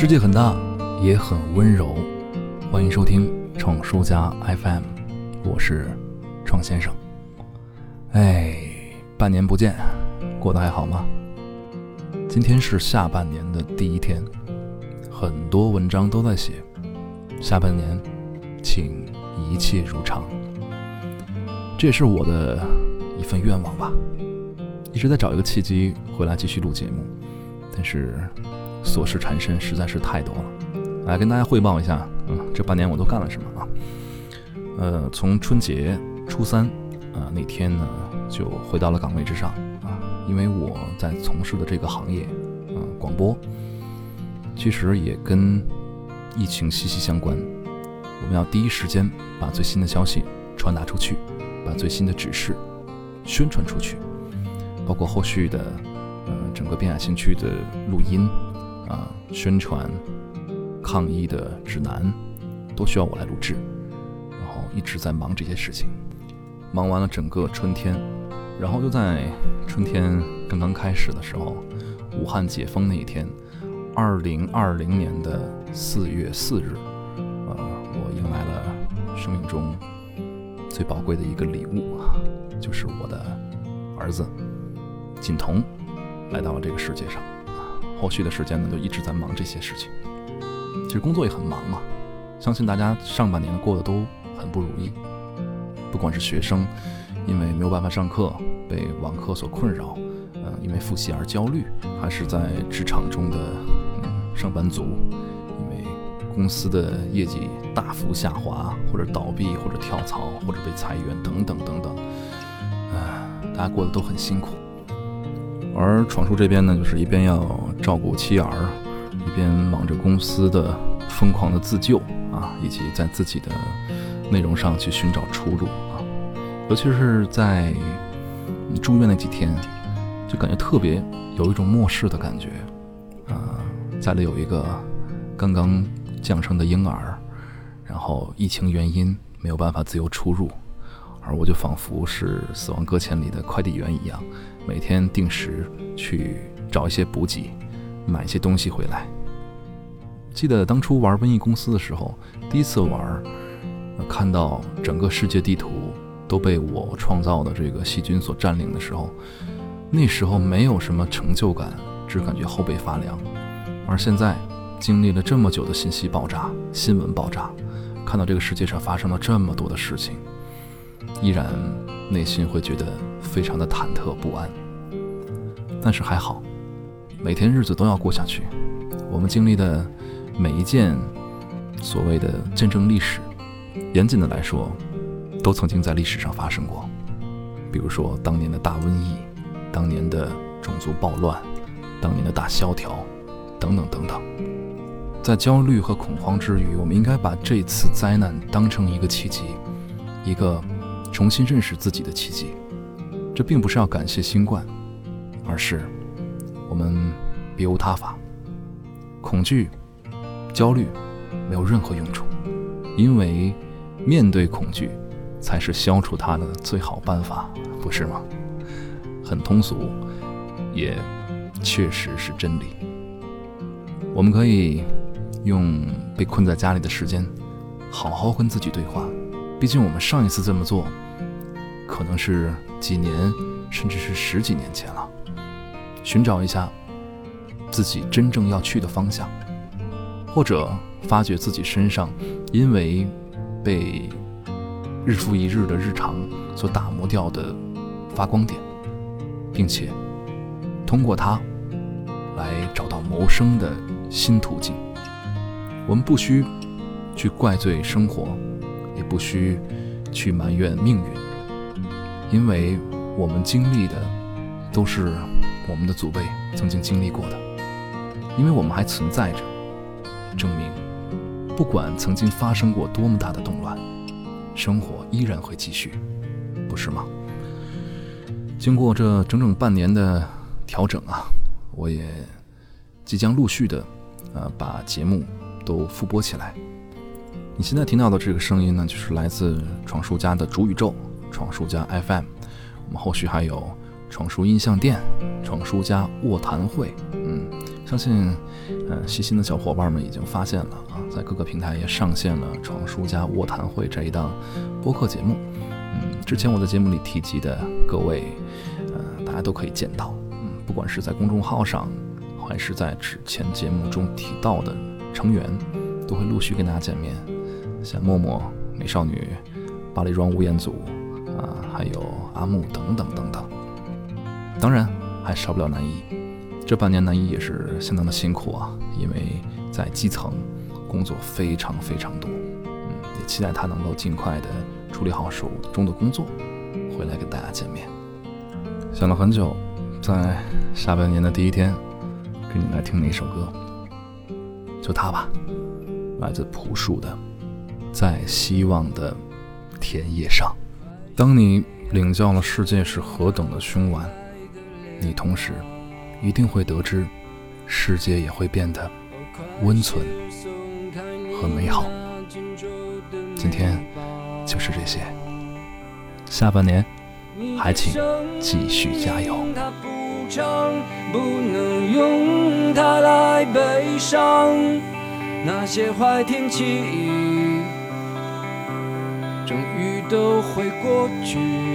世界很大，也很温柔。欢迎收听创书家 FM，我是创先生。哎，半年不见，过得还好吗？今天是下半年的第一天，很多文章都在写下半年，请一切如常。这也是我的一份愿望吧。一直在找一个契机回来继续录节目，但是琐事缠身，实在是太多了。来跟大家汇报一下，嗯，这半年我都干了什么啊？呃，从春节初三啊那天呢，就回到了岗位之上啊，因为我在从事的这个行业，嗯，广播，其实也跟疫情息息相关。我们要第一时间把最新的消息传达出去，把最新的指示宣传出去。包括后续的，呃，整个滨海新区的录音，啊，宣传、抗疫的指南，都需要我来录制，然后一直在忙这些事情，忙完了整个春天，然后又在春天刚刚开始的时候，武汉解封那一天，二零二零年的四月四日，呃，我迎来了生命中最宝贵的一个礼物，就是我的儿子。锦彤来到了这个世界上，后续的时间呢，就一直在忙这些事情。其实工作也很忙嘛，相信大家上半年过得都很不如意。不管是学生，因为没有办法上课，被网课所困扰，嗯，因为复习而焦虑，还是在职场中的嗯上班族，因为公司的业绩大幅下滑，或者倒闭，或者跳槽，或者被裁员等等等等，啊，大家过得都很辛苦。而闯叔这边呢，就是一边要照顾妻儿，一边忙着公司的疯狂的自救啊，以及在自己的内容上去寻找出路啊。尤其是在住院那几天，就感觉特别有一种末世的感觉啊。家里有一个刚刚降生的婴儿，然后疫情原因没有办法自由出入。而我就仿佛是《死亡搁浅》里的快递员一样，每天定时去找一些补给，买一些东西回来。记得当初玩瘟疫公司的时候，第一次玩，看到整个世界地图都被我创造的这个细菌所占领的时候，那时候没有什么成就感，只感觉后背发凉。而现在，经历了这么久的信息爆炸、新闻爆炸，看到这个世界上发生了这么多的事情。依然内心会觉得非常的忐忑不安，但是还好，每天日子都要过下去。我们经历的每一件所谓的见证历史，严谨的来说，都曾经在历史上发生过。比如说当年的大瘟疫，当年的种族暴乱，当年的大萧条，等等等等。在焦虑和恐慌之余，我们应该把这次灾难当成一个契机，一个。重新认识自己的契机，这并不是要感谢新冠，而是我们别无他法。恐惧、焦虑没有任何用处，因为面对恐惧才是消除它的最好办法，不是吗？很通俗，也确实是真理。我们可以用被困在家里的时间，好好跟自己对话。毕竟我们上一次这么做，可能是几年，甚至是十几年前了。寻找一下自己真正要去的方向，或者发掘自己身上因为被日复一日的日常所打磨掉的发光点，并且通过它来找到谋生的新途径。我们不需去怪罪生活。也不需去埋怨命运，因为我们经历的都是我们的祖辈曾经经历过的，因为我们还存在着，证明不管曾经发生过多么大的动乱，生活依然会继续，不是吗？经过这整整半年的调整啊，我也即将陆续的，呃，把节目都复播起来。你现在听到的这个声音呢，就是来自闯叔家的主宇宙——闯叔家 FM。我们后续还有闯叔音像店、闯叔家卧谈会。嗯，相信嗯，细心的小伙伴们已经发现了啊，在各个平台也上线了《闯书家卧谈会》这一档播客节目。嗯，之前我在节目里提及的各位，呃，大家都可以见到。嗯，不管是在公众号上，还是在之前节目中提到的成员，都会陆续跟大家见面。像默默、美少女、巴黎庄吴彦祖，还有阿木等等等等。当然，还少不了南一。这半年南一也是相当的辛苦啊，因为在基层工作非常非常多。嗯，也期待他能够尽快的处理好手中的工作，回来跟大家见面。想了很久，在下半年的第一天，给你来听哪首歌？就他吧，来自朴树的《在希望的田野上》。当你领教了世界是何等的凶顽，你同时。一定会得知，世界也会变得温存和美好。今天就是这些，下半年还请继续加油。不能用它来悲伤，那些坏天气都会过去。